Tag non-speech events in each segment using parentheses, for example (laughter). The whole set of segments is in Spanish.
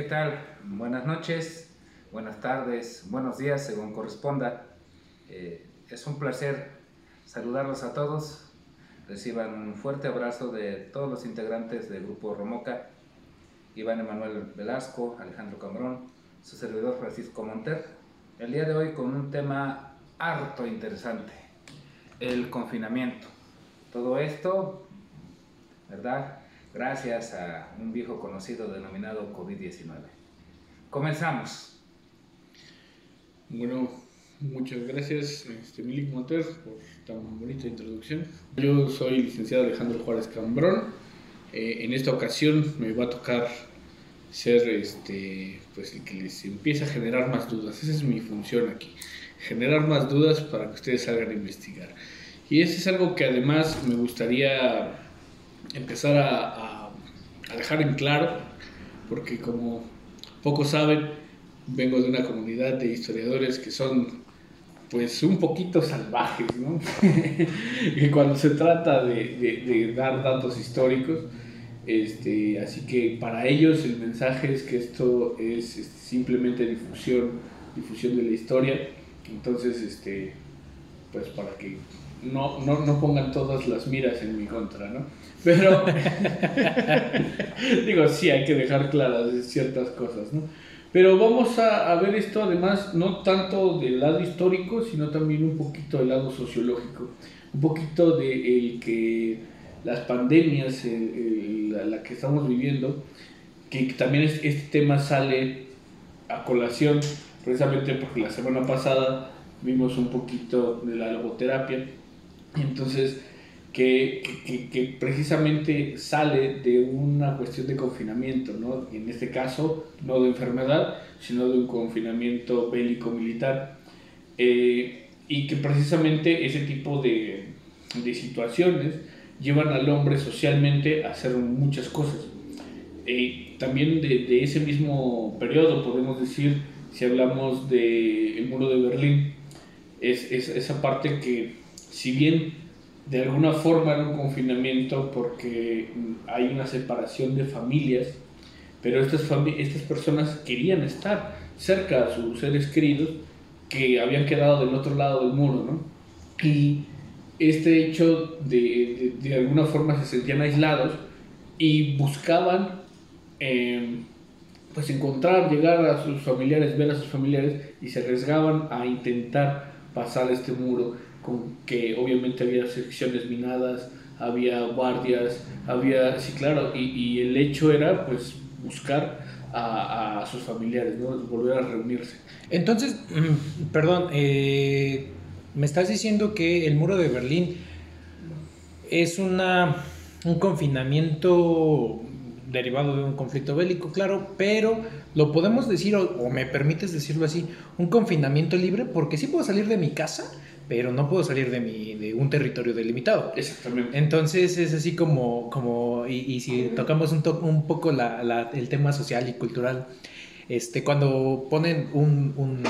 ¿Qué tal? Buenas noches, buenas tardes, buenos días, según corresponda. Eh, es un placer saludarlos a todos. Reciban un fuerte abrazo de todos los integrantes del grupo Romoca, Iván Emanuel Velasco, Alejandro Cambrón, su servidor Francisco Monter. El día de hoy con un tema harto interesante, el confinamiento. Todo esto, ¿verdad? Gracias a un viejo conocido denominado COVID-19. Comenzamos. Bueno, muchas gracias, este, Milik Monter, por tan bonita introducción. Yo soy licenciado Alejandro Juárez Cambrón. Eh, en esta ocasión me va a tocar ser este, pues, el que les empiece a generar más dudas. Esa es mi función aquí, generar más dudas para que ustedes salgan a investigar. Y eso es algo que además me gustaría empezar a, dejar en claro, porque como pocos saben, vengo de una comunidad de historiadores que son pues un poquito salvajes, ¿no? (laughs) y cuando se trata de, dar datos históricos, este, así que para ellos el mensaje es que esto es este, simplemente difusión, difusión de la historia, entonces, este, pues para que no, no, no pongan todas las miras en mi contra, ¿no? Pero, (laughs) digo, sí, hay que dejar claras ciertas cosas, ¿no? Pero vamos a, ver esto además no tanto del lado histórico, sino también un poquito del lado sociológico. Un poquito de el que las pandemias, la, que estamos viviendo, que también este tema sale a colación, precisamente porque la semana pasada vimos un poquito de la logoterapia. Entonces, que, que, precisamente sale de una cuestión de confinamiento, ¿no? en este caso no de enfermedad, sino de un confinamiento bélico militar, eh, y que precisamente ese tipo de, de, situaciones llevan al hombre socialmente a hacer muchas cosas. Eh, también de, de, ese mismo periodo podemos decir, si hablamos del el muro de Berlín, es, es esa parte que si bien de alguna forma era un confinamiento porque hay una separación de familias, pero estas, estas personas querían estar cerca a sus seres queridos que habían quedado del otro lado del muro, ¿no? Y este hecho de, de, alguna forma se sentían aislados y buscaban em, pues encontrar, llegar a sus familiares, ver a sus familiares y se arriesgaban a intentar pasar este muro con que obviamente había secciones minadas, había guardias, había, sí, claro, y, y el hecho era pues buscar a, a, sus familiares, volver a reunirse. Entonces, mm, perdón, eh, me estás diciendo que el muro de Berlín es una, un confinamiento derivado de un conflicto bélico, claro, pero lo podemos decir, o, o, me permites decirlo así, un confinamiento libre, porque sí puedo salir de mi casa, pero no puedo salir de, mi, de un territorio delimitado. Exactamente. Entonces es así como, como y, y si tocamos un, to un poco la, la, el tema social y cultural, este, cuando ponen un, un,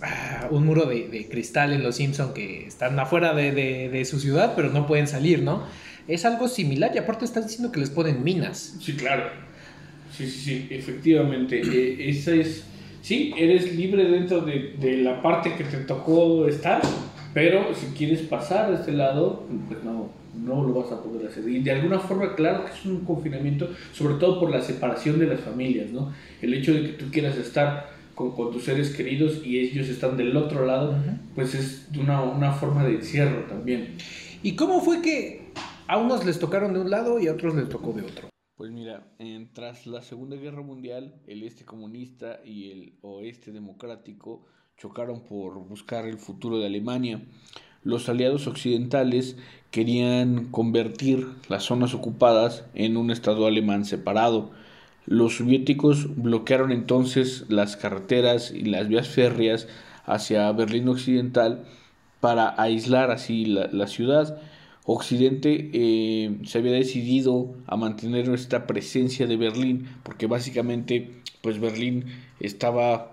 ah, un muro de, de, cristal en Los Simpson que están afuera de, de, de, su ciudad, pero no pueden salir, ¿no? Es algo similar y aparte están diciendo que les ponen minas. Sí, claro. Sí, sí, sí, efectivamente. eh, esa es sí, eres libre dentro de, de, la parte que te tocó estar, pero si quieres pasar a este lado, pues no, no lo vas a poder hacer. Y de alguna forma, claro que es un confinamiento, sobre todo por la separación de las familias, ¿no? El hecho de que tú quieras estar con, con tus seres queridos y ellos están del otro lado, uh -huh. pues es una, una forma de encierro también. ¿Y cómo fue que a unos les tocaron de un lado y a otros les tocó de otro? Pues mira, tras la Segunda Guerra Mundial, el este comunista y el oeste democrático chocaron por buscar el futuro de Alemania. Los aliados occidentales querían convertir las zonas ocupadas en un estado alemán separado. Los soviéticos bloquearon entonces las carreteras y las vías férreas hacia Berlín Occidental para aislar así la ciudad. Occidente eh, se había decidido a mantener esta presencia de Berlín porque básicamente pues Berlín estaba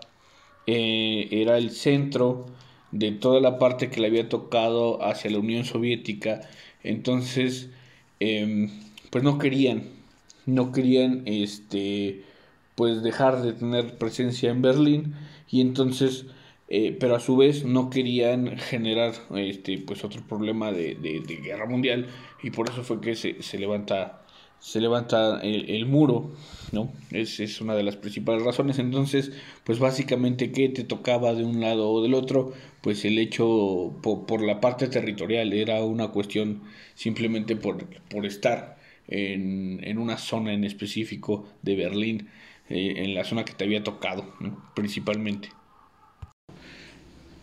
eh, era el centro de toda la parte que le había tocado hacia la Unión Soviética. Entonces eh, pues no querían no querían este pues dejar de tener presencia en Berlín. Y entonces eh, pero a su vez no querían generar este pues otro problema de, guerra mundial y por eso fue que se, se levanta se levanta el, muro no es, es, una de las principales razones. Entonces pues básicamente que te tocaba de un lado o del otro pues el hecho por, la parte territorial era una cuestión simplemente por, por estar en, en una zona en específico de Berlín eh, en la zona que te había tocado principalmente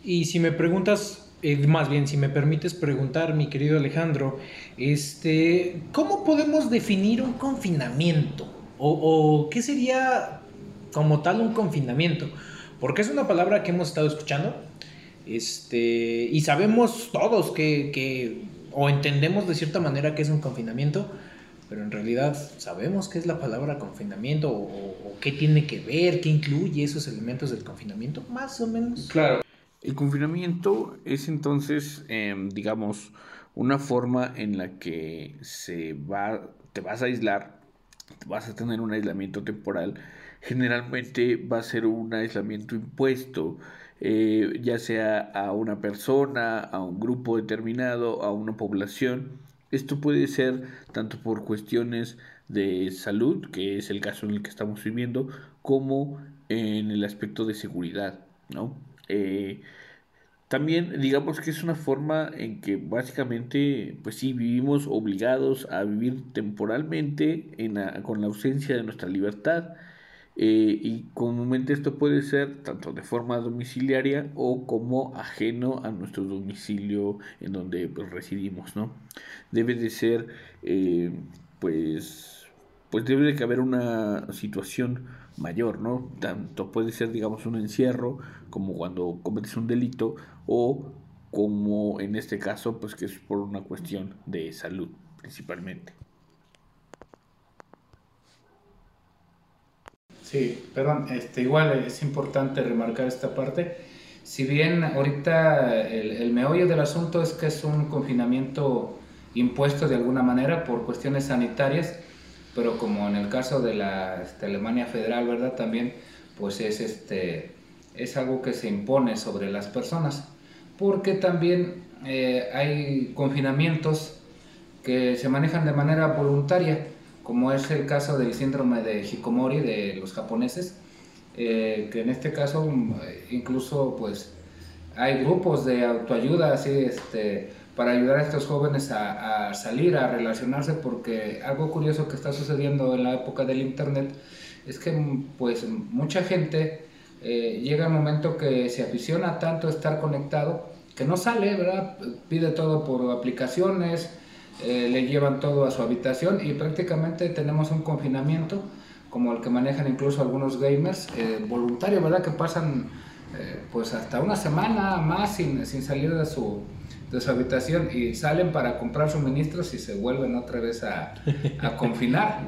y si me preguntas, eh, más bien, si me permites preguntar, mi querido Alejandro, este, ¿cómo podemos definir un confinamiento? O, qué sería como tal un confinamiento? Porque es una palabra que hemos estado escuchando, este, y sabemos todos que, que, o entendemos de cierta manera que es un confinamiento, pero en realidad sabemos qué es la palabra confinamiento o, o, qué tiene que ver, qué incluye esos elementos del confinamiento, más o menos. Claro, el confinamiento es entonces, em, digamos, una forma en la que se va, te vas a aislar, vas a tener un aislamiento temporal. Generalmente va a ser un aislamiento impuesto, eh, ya sea a una persona, a un grupo determinado, a una población. Esto puede ser tanto por cuestiones de salud, que es el caso en el que estamos viviendo, como en el aspecto de seguridad, ¿no? Eh, también digamos que es una forma en que básicamente, pues sí, vivimos obligados a vivir temporalmente en con la ausencia de nuestra libertad. Eh, y comúnmente esto puede ser tanto de forma domiciliaria o como ajeno a nuestro domicilio en donde pues, residimos, ¿no? Debe de ser, eh, pues, pues debe de haber una situación mayor, ¿no? Tanto puede ser, digamos, un encierro como cuando cometes un delito o como en este caso, pues que es por una cuestión de salud principalmente. Sí, perdón, este, igual es importante remarcar esta parte. Si bien ahorita el, el meollo del asunto es que es un confinamiento impuesto de alguna manera por cuestiones sanitarias, pero como en el caso de la este, Alemania federal, ¿verdad? También, pues es, este, es algo que se impone sobre las personas, porque también eh, hay confinamientos que se manejan de manera voluntaria, como es el caso del síndrome de Hikomori de los japoneses, eh, que en este caso incluso pues hay grupos de autoayuda así este para ayudar a estos jóvenes a, salir, a relacionarse, porque algo curioso que está sucediendo en la época del Internet es que pues mucha gente eh, llega el momento que se aficiona tanto a estar conectado que no sale, ¿verdad? Pide todo por aplicaciones, eh, le llevan todo a su habitación y prácticamente tenemos un confinamiento como el que manejan incluso algunos gamers eh, ¿verdad? Que pasan pues hasta una semana más sin, sin salir de su, de su habitación y salen para comprar suministros y se vuelven otra vez a, a (laughs) confinar.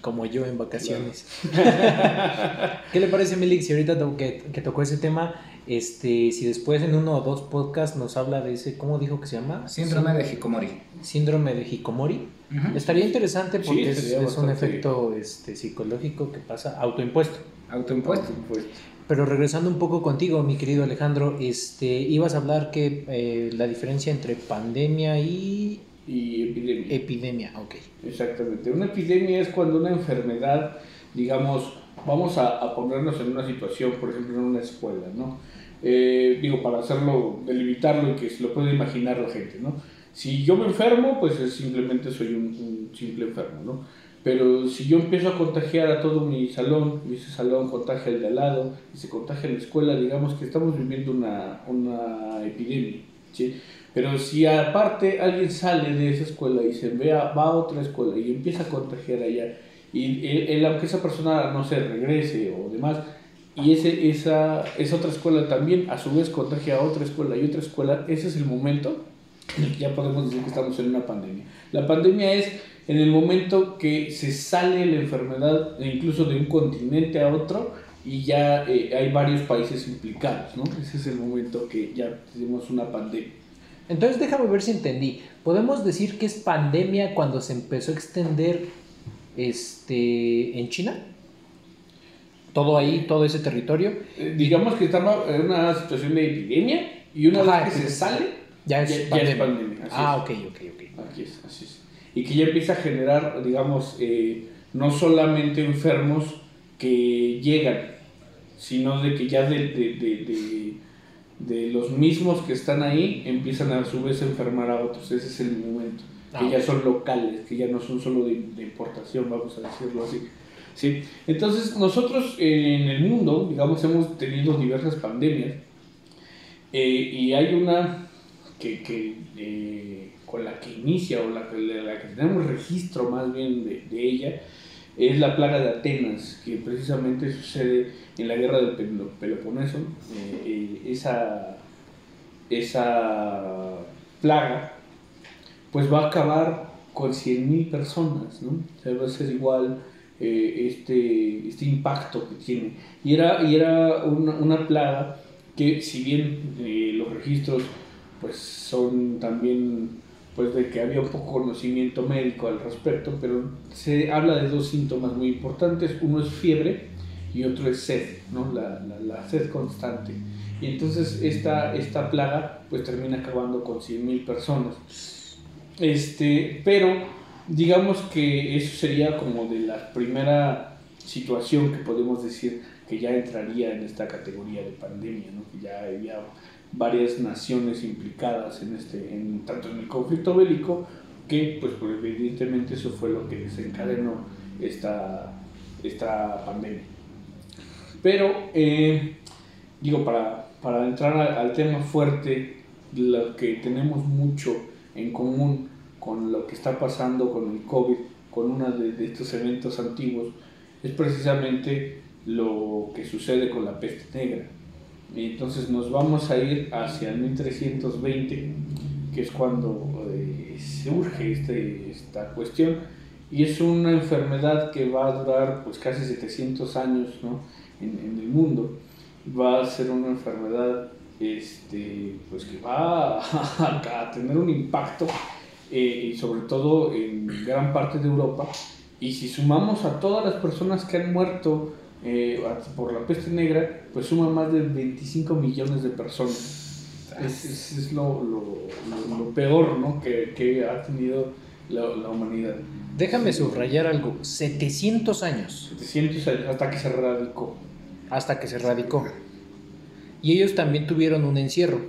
Como yo en vacaciones. (laughs) ¿Qué le parece, Milik, si ahorita que, que, tocó ese tema, este, si después en uno o dos podcasts nos habla de ese, ¿cómo dijo que se llama? Síndrome de Hikomori. Síndrome de Hikomori. Estaría interesante porque es, un efecto este, psicológico que pasa autoimpuesto. Autoimpuesto. autoimpuesto. Pero regresando un poco contigo, mi querido Alejandro, este, ibas a hablar que eh, la diferencia entre pandemia y... Y epidemia. Epidemia, ok. Exactamente. Una epidemia es cuando una enfermedad, digamos, vamos a, ponernos en una situación, por ejemplo, en una escuela, ¿no? Eh, digo, para hacerlo, delimitarlo y que se lo pueda imaginar la gente, ¿no? Si yo me enfermo, pues simplemente soy un, un simple enfermo, ¿no? Pero si yo empiezo a contagiar a todo mi salón, y ese salón contagia al de al lado, y se contagia en la escuela, digamos que estamos viviendo una, una epidemia. ¿sí? Pero si aparte alguien sale de esa escuela y se vea, va a otra escuela y empieza a contagiar allá, y él, aunque esa persona no se regrese o demás, y ese, esa, esa otra escuela también a su vez contagia a otra escuela y otra escuela, ese es el momento en el que ya podemos decir que estamos en una pandemia. La pandemia es en el momento que se sale la enfermedad incluso de un continente a otro y ya eh, hay varios países implicados, ¿no? Ese es el momento que ya tenemos una pandemia. Entonces déjame ver si entendí. ¿Podemos decir que es pandemia cuando se empezó a extender este, en China? todo ahí, todo ese territorio. Eh, digamos que estamos en una situación de epidemia y una Ajá, vez que se sale, Ya es ya, ya pandemia. es pandemia. así ah, es. ok, ok, ok. Aquí es, así es. Y que ya empieza a generar, digamos, eh, no solamente enfermos que llegan, sino de que ya de, de, de, de- los mismos que están ahí empiezan a su vez a enfermar a otros. Ese es el momento. Que Ah, ya son locales, que ya no son solo de, de importación, vamos a decirlo así. ¿Sí? Entonces, nosotros eh, en el mundo, digamos, hemos tenido diversas pandemias. eh, y hay una que, que, con la que inicia o la, la que tenemos registro más bien de, ella es la plaga de Atenas, que precisamente sucede en la guerra del Pelo- Peloponeso. Eh, eh, esa, esa plaga pues va a acabar con 100.000 personas, ¿no? O sea, va a ser igual eh, este, este impacto que tiene. Y era, y era una, una plaga que si bien eh, los registros pues son también pues de que había poco conocimiento médico al respecto, pero se habla de dos síntomas muy importantes, uno es fiebre y otro es sed, ¿no? la, la, la sed constante. Y entonces esta, esta plaga pues termina acabando con 100.000 personas. Este, pero digamos que eso sería como de la primera situación que podemos decir que ya entraría en esta categoría de pandemia, ¿no? que ya había varias naciones implicadas en este, en, tanto en el conflicto bélico, que pues, evidentemente eso fue lo que desencadenó esta, esta pandemia. Pero, eh, digo, para, para entrar al, al tema fuerte, lo que tenemos mucho en común con lo que está pasando con el COVID, con uno de, de estos eventos antiguos, es precisamente lo que sucede con la peste negra. Y entonces nos vamos a ir hacia el 1320, que es cuando eh, surge este, esta cuestión, y es una enfermedad que va a durar pues casi 700 años ¿no? en, en el mundo. Va a ser una enfermedad este, pues que va a, (laughs) a tener un impacto eh, y sobre todo en gran parte de Europa. Y si sumamos a todas las personas que han muerto eh, por la peste negra, pues suma más de 25 millones de personas. Es, es, es lo, lo, lo, lo, peor ¿no? que, que ha tenido la, la, humanidad. Déjame subrayar algo, 700 años. 700 años, hasta que se radicó. Hasta que se radicó. Y ellos también tuvieron un encierro.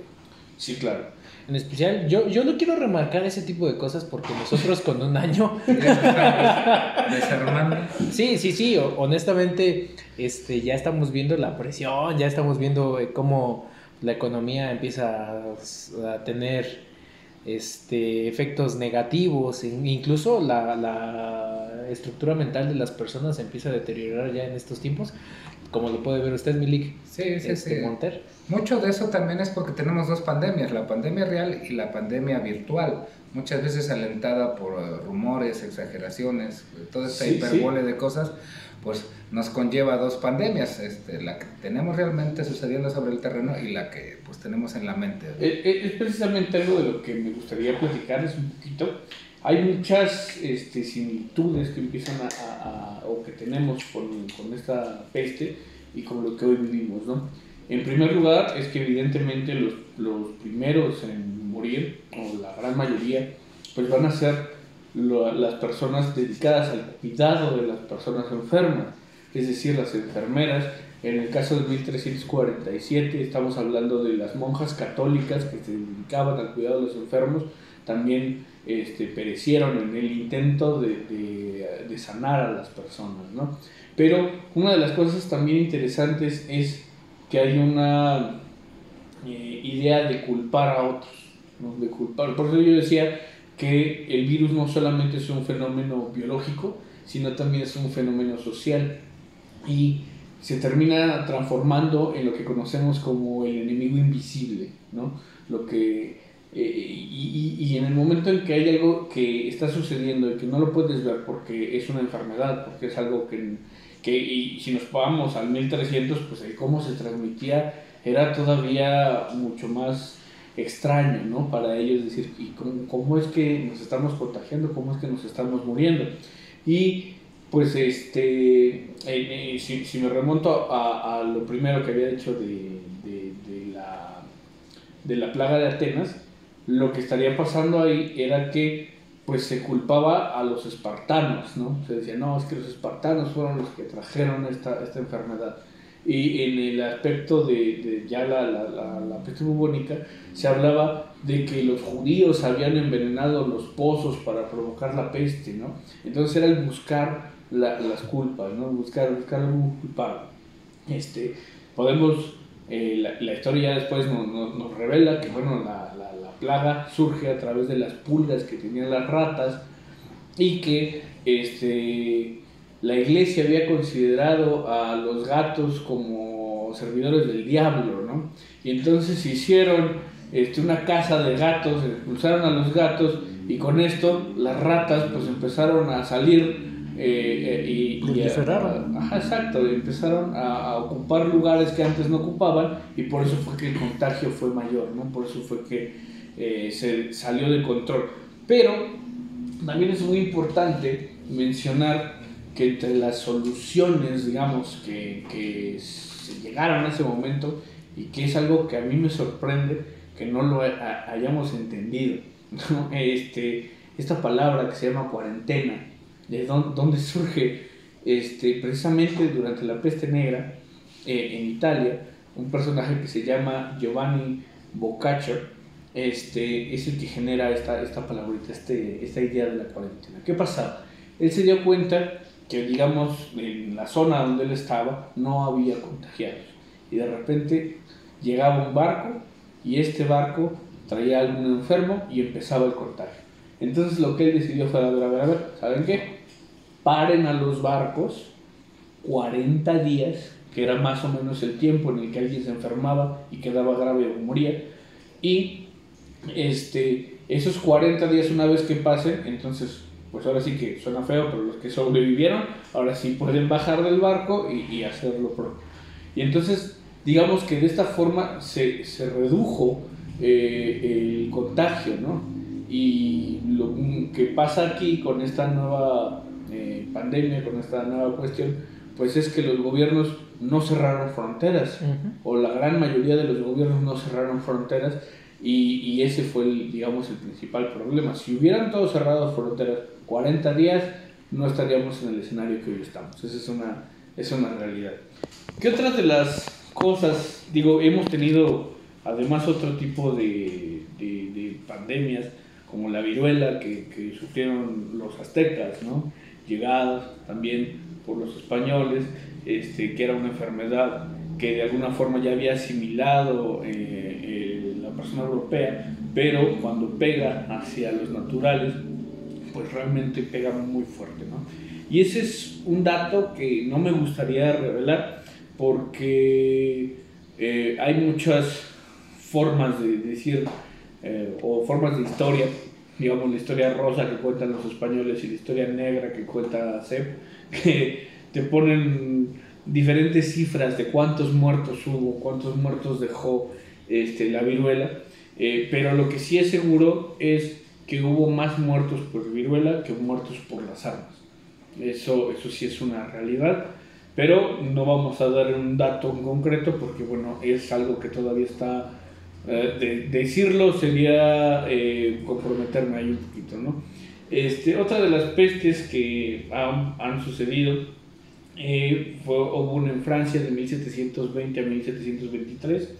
Sí, claro. En especial, yo, yo no quiero remarcar ese tipo de cosas porque nosotros con un año... (laughs) Desarmando. sí, sí, sí, honestamente este, ya estamos viendo la presión, ya estamos viendo eh, cómo la economía empieza a, a tener este, efectos negativos, incluso la, la, estructura mental de las personas empieza a deteriorar ya en estos tiempos, como lo puede ver usted, Milik. Sí, sí, este, sí. Monter. Mucho de eso también es porque tenemos dos pandemias, la pandemia real y la pandemia virtual, muchas veces alentada por uh, rumores, exageraciones, toda esta Sí, hiperbole sí. de cosas, pues nos conlleva dos pandemias, este, la que tenemos realmente sucediendo sobre el terreno y la que pues tenemos en la mente. Es, es precisamente algo de lo que me gustaría platicarles un poquito. Hay muchas este, similitudes que empiezan a, a, o que tenemos con, con, esta peste y con lo que hoy vivimos, ¿no? En primer lugar, es que evidentemente los, los primeros en morir, o la gran mayoría, pues van a ser lo, las personas dedicadas al cuidado de las personas enfermas, es decir, las enfermeras. En el caso de 1347 estamos hablando de las monjas católicas que se dedicaban al cuidado de los enfermos, también este, perecieron en el intento de, de, de, sanar a las personas. ¿no? Pero una de las cosas también interesantes es que hay una eh, idea de culpar a otros, ¿no? de culpar. Por eso yo decía que el virus no solamente es un fenómeno biológico, sino también es un fenómeno social y se termina transformando en lo que conocemos como el enemigo invisible, ¿no? Lo que, eh, y, en el momento en que hay algo que está sucediendo y que no lo puedes ver porque es una enfermedad, porque es algo que, que y si nos vamos al 1300, pues el cómo se transmitía era todavía mucho más extraño, ¿no? Para ellos decir, ¿y cómo, es que nos estamos contagiando? ¿Cómo es que nos estamos muriendo? Y pues este, eh, eh, si, me remonto a, lo primero que había dicho de, la, de la plaga de Atenas, lo que estaría pasando ahí era que pues se culpaba a los espartanos, ¿no? Se decía, no, es que los espartanos fueron los que trajeron esta, esta enfermedad. Y en el aspecto de, ya la, la, la, peste bubónica, se hablaba de que los judíos habían envenenado los pozos para provocar la peste, ¿no? Entonces era el buscar las culpas, ¿no? Buscar, buscar algún culpable. Este, podemos, eh, la, historia ya después nos, nos, revela que, bueno, la, la, plaga surge a través de las pulgas que tenían las ratas y que, este, la iglesia había considerado a los gatos como servidores del diablo, ¿no? Y entonces hicieron este, una casa de gatos, expulsaron a los gatos y con esto las ratas pues empezaron a salir eh, eh, y, Proliferaron. ajá, exacto, empezaron a, ocupar lugares que antes no ocupaban y por eso fue que el contagio fue mayor, ¿no? Por eso fue que eh, se salió de control. Pero también es muy importante mencionar que entre las soluciones, digamos, que, que se llegaron a ese momento y que es algo que a mí me sorprende que no lo hayamos entendido, este, esta palabra que se llama cuarentena, de dónde, surge este, precisamente durante la peste negra eh, en Italia, un personaje que se llama Giovanni Boccaccio, este, es el que genera esta, esta palabrita, este, esta idea de la cuarentena. ¿Qué pasaba? Él se dio cuenta que, digamos, en la zona donde él estaba no había contagiados. Y de repente llegaba un barco y este barco traía a algún enfermo y empezaba el contagio. Entonces lo que él decidió fue, a ver, a ver, a ver, ¿saben qué? Paren a los barcos 40 días, que era más o menos el tiempo en el que alguien se enfermaba y quedaba grave o moría, y este, esos 40 días una vez que pasen, entonces pues ahora sí que suena feo, pero los que sobrevivieron, ahora sí pueden bajar del barco y, y hacerlo propio. Y entonces, digamos que de esta forma se, se redujo eh, el contagio, ¿no? Y lo que pasa aquí con esta nueva eh, pandemia, con esta nueva cuestión, pues es que los gobiernos no cerraron fronteras, o la gran mayoría de los gobiernos no cerraron fronteras, y, y, ese fue, el, digamos, el principal problema. Si hubieran todos cerrado fronteras 40 días, no estaríamos en el escenario que hoy estamos. Esa es una, es una realidad. ¿Qué otras de las cosas, digo, hemos tenido además otro tipo de, de, pandemias, como la viruela que, que, sufrieron los aztecas, ¿no? llegadas también por los españoles, este, que era una enfermedad que de alguna forma ya había asimilado eh, eh, persona europea, pero cuando pega hacia los naturales, pues realmente pega muy fuerte, ¿no? Y ese es un dato que no me gustaría revelar porque eh, hay muchas formas de decir eh, o formas de historia, digamos la historia rosa que cuentan los españoles y la historia negra que cuenta Seb, (laughs) que te ponen diferentes cifras de cuántos muertos hubo, cuántos muertos dejó este, la viruela, eh, pero lo que sí es seguro es que hubo más muertos por viruela que muertos por las armas. Eso, eso sí es una realidad, pero no vamos a dar un dato en concreto porque bueno, es algo que todavía está... Eh, de, decirlo sería eh, comprometerme ahí un poquito, ¿no? Este, otra de las pestes que han, sucedido eh, fue, hubo una en Francia de 1720 a 1723.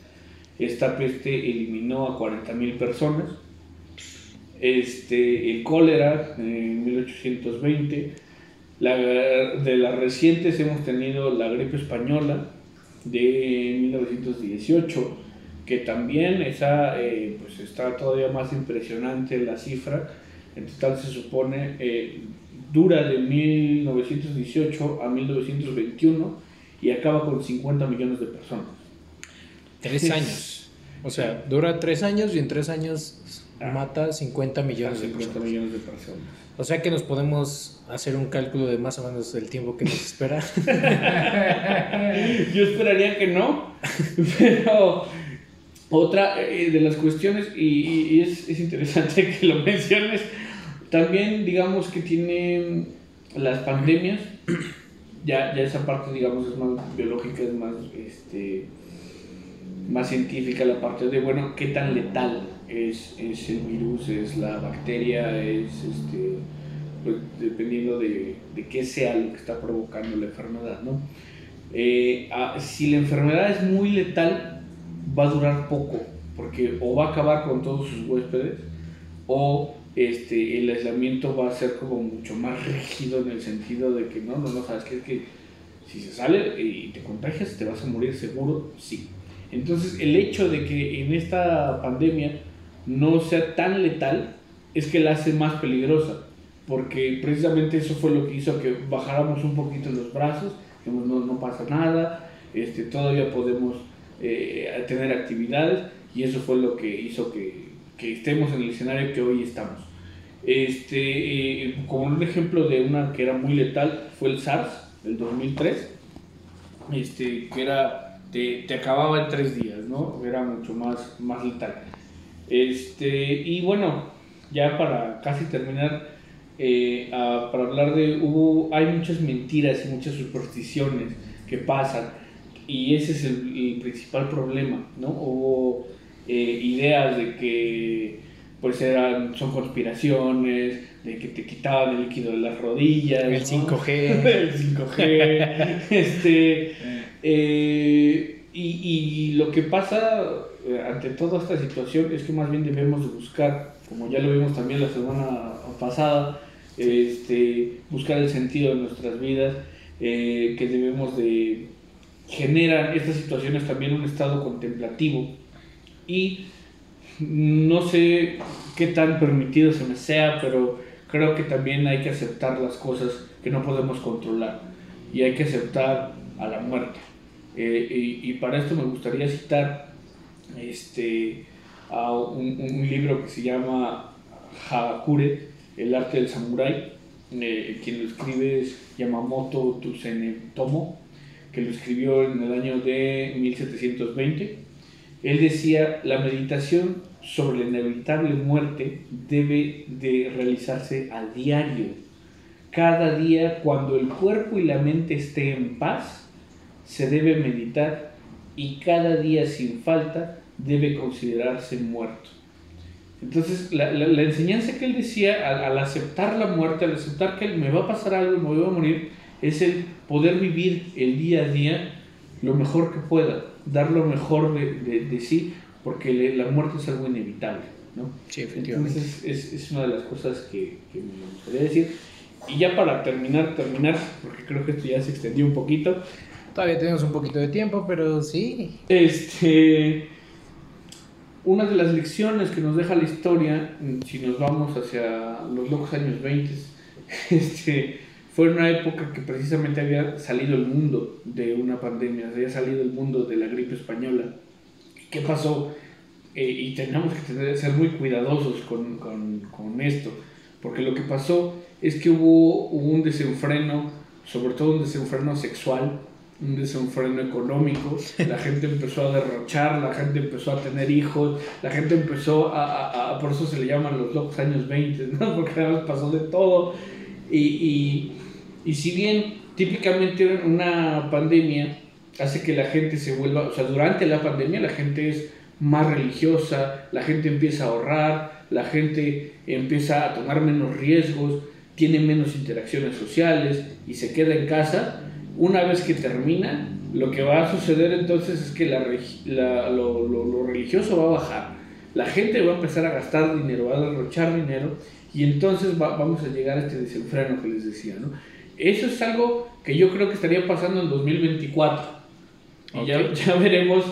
Esta peste eliminó a 40.000 personas este, el cólera en 1820. de las recientes hemos tenido la gripe española de 1918, que también esa, eh, pues está todavía más impresionante la cifra. En total se supone, eh, dura de 1918 a 1921 y acaba con 50 millones de personas. Tres años. O sea, dura tres años y en tres años Ah. mata 50 millones, de, personas. millones de personas. O sea que nos podemos hacer un cálculo de más o menos el tiempo que nos espera. (laughs) Yo esperaría que no, pero otra eh, de las cuestiones, y, y es, es, interesante que lo menciones, también digamos que tiene las pandemias, ya, ya esa parte, digamos, es más biológica, es más, este, más científica, la parte de, bueno, qué tan letal es, es el virus, es la bacteria, es, este, pues, dependiendo de, de qué sea lo que está provocando la enfermedad, ¿no? Eh, si la enfermedad es muy letal, va a durar poco, porque o va a acabar con todos sus huéspedes, o este, el aislamiento va a ser como mucho más rígido en el sentido de que no, no, no, sabes que es que si se sale y te contagias, te vas a morir seguro, sí. Entonces, el hecho de que en esta pandemia no sea tan letal es que la hace más peligrosa, porque precisamente eso fue lo que hizo que bajáramos un poquito los brazos, no, no pasa nada, este, todavía podemos eh, tener actividades, y eso fue lo que hizo que, que estemos en el escenario que hoy estamos. Este, eh, como un ejemplo de una que era muy letal fue el SARS del 2003, este, que era, te, te, acababa en tres días, ¿no? Era mucho más, más letal. Este, y bueno, ya para casi terminar, eh, para hablar de, hubo, hay muchas mentiras y muchas supersticiones que pasan, y ese es el, el principal problema, ¿no? Hubo eh, ideas de que pues eran, son conspiraciones, de que te quitaban el líquido de las rodillas. El 5G. (laughs) el 5G. (laughs) este, eh, y, lo que pasa eh, ante toda esta situación es que más bien debemos buscar, como ya lo vimos también la semana pasada, este, buscar el sentido de nuestras vidas, que debemos de... generar estas situaciones también un estado contemplativo y no sé qué tan permitido se me sea, pero creo que también hay que aceptar las cosas que no podemos controlar y hay que aceptar a la muerte. Eh, y, para esto me gustaría citar este, a un, libro que se llama Hagakure, El arte del samurái. Eh, quien lo escribe es Yamamoto Tomo, que lo escribió en el año de 1720 él decía, la meditación sobre la inevitable muerte debe de realizarse a diario. Cada día, cuando el cuerpo y la mente estén en paz, se debe meditar y cada día sin falta debe considerarse muerto. Entonces, la, enseñanza que él decía al, al, aceptar la muerte, al aceptar que me va a pasar algo, me voy a morir, es el poder vivir el día a día lo mejor que pueda, dar lo mejor de, de, sí, porque la muerte es algo inevitable, ¿no? Sí, efectivamente. Entonces es, es una de las cosas que, que, me gustaría decir. Y ya para terminar, terminar, porque creo que esto ya se extendió un poquito. Todavía tenemos un poquito de tiempo, pero sí. Este, una de las lecciones que nos deja la historia, si nos vamos hacia los locos años 20, (laughs) este, fue una época que precisamente había salido el mundo de una pandemia, había salido el mundo de la gripe española. ¿Qué pasó? Eh, y tenemos que tener, ser muy cuidadosos con, con, con, esto, porque lo que pasó es que hubo, hubo un desenfreno, sobre todo un desenfreno sexual, un desenfreno económico, la gente empezó a derrochar, la gente empezó a tener hijos, la gente empezó a, por eso se le llaman los locos años 20, ¿no? (laughs) porque además pasó de todo. Y, y, y si bien típicamente una pandemia hace que la gente se vuelva, o sea, durante la pandemia la gente es más religiosa, la gente empieza a ahorrar, la gente empieza a tomar menos riesgos, tiene menos interacciones sociales y se queda en casa, una vez que termina, lo que va a suceder entonces es que la, la, lo, lo, lo, religioso va a bajar, la gente va a empezar a gastar dinero, va a derrochar dinero y entonces va, vamos a llegar a este desenfreno que les decía, ¿no? Eso es algo que yo creo que estaría pasando en 2024. Y ya, ya, veremos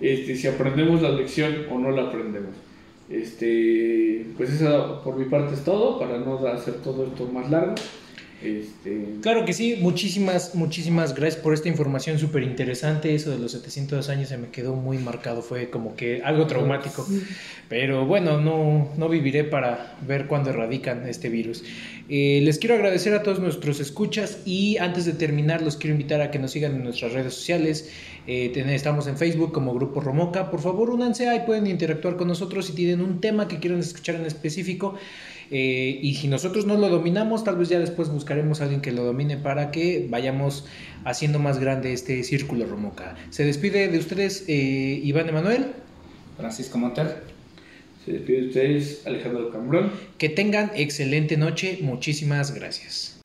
este, si aprendemos la lección o no la aprendemos. Este, pues eso por mi parte es todo, para no hacer todo esto más largo. Este... Claro que sí, muchísimas, muchísimas gracias por esta información súper interesante. Eso de los 700 años se me quedó muy marcado, fue como que algo traumático. Pero bueno, no, no viviré para ver cuándo erradican este virus. Eh, les quiero agradecer a todos nuestros escuchas y antes de terminar los quiero invitar a que nos sigan en nuestras redes sociales. Eh, estamos en Facebook como Grupo Romoca. Por favor, únanse ahí, pueden interactuar con nosotros si tienen un tema que quieran escuchar en específico. Eh, y si nosotros no lo dominamos, tal vez ya después buscaremos a alguien que lo domine para que vayamos haciendo más grande este círculo Romoca. Se despide de ustedes eh, Iván Emanuel. Francisco Monter. Se despide de ustedes Alejandro Cambrón. Que tengan excelente noche. Muchísimas gracias.